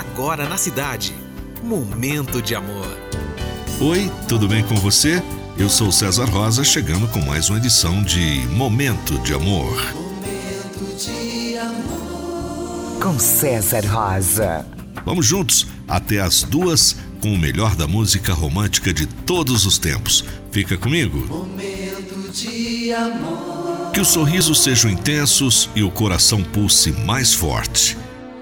agora na cidade. Momento de amor. Oi, tudo bem com você? Eu sou César Rosa, chegando com mais uma edição de Momento de Amor. Momento de amor. Com César Rosa. Vamos juntos até as duas com o melhor da música romântica de todos os tempos. Fica comigo. Momento de amor. Que os sorrisos sejam intensos e o coração pulse mais forte.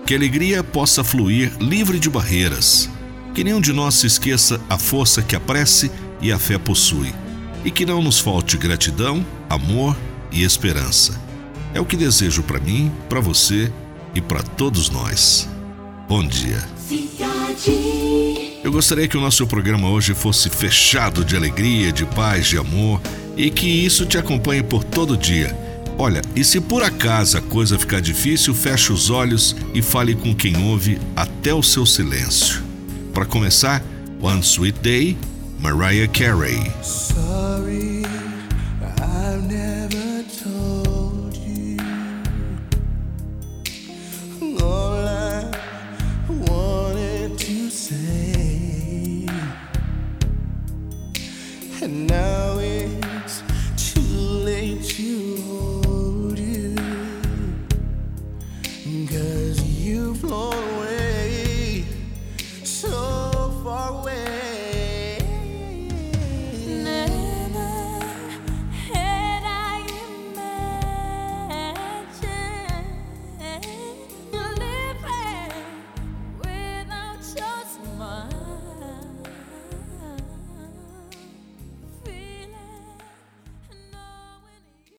Que a alegria possa fluir livre de barreiras. Que nenhum de nós se esqueça a força que a prece e a fé possui. E que não nos falte gratidão, amor e esperança. É o que desejo para mim, para você e para todos nós. Bom dia. Eu gostaria que o nosso programa hoje fosse fechado de alegria, de paz, de amor e que isso te acompanhe por todo dia. Olha, e se por acaso a coisa ficar difícil, feche os olhos e fale com quem ouve até o seu silêncio. Para começar, One Sweet Day, Mariah Carey. Sorry, and now.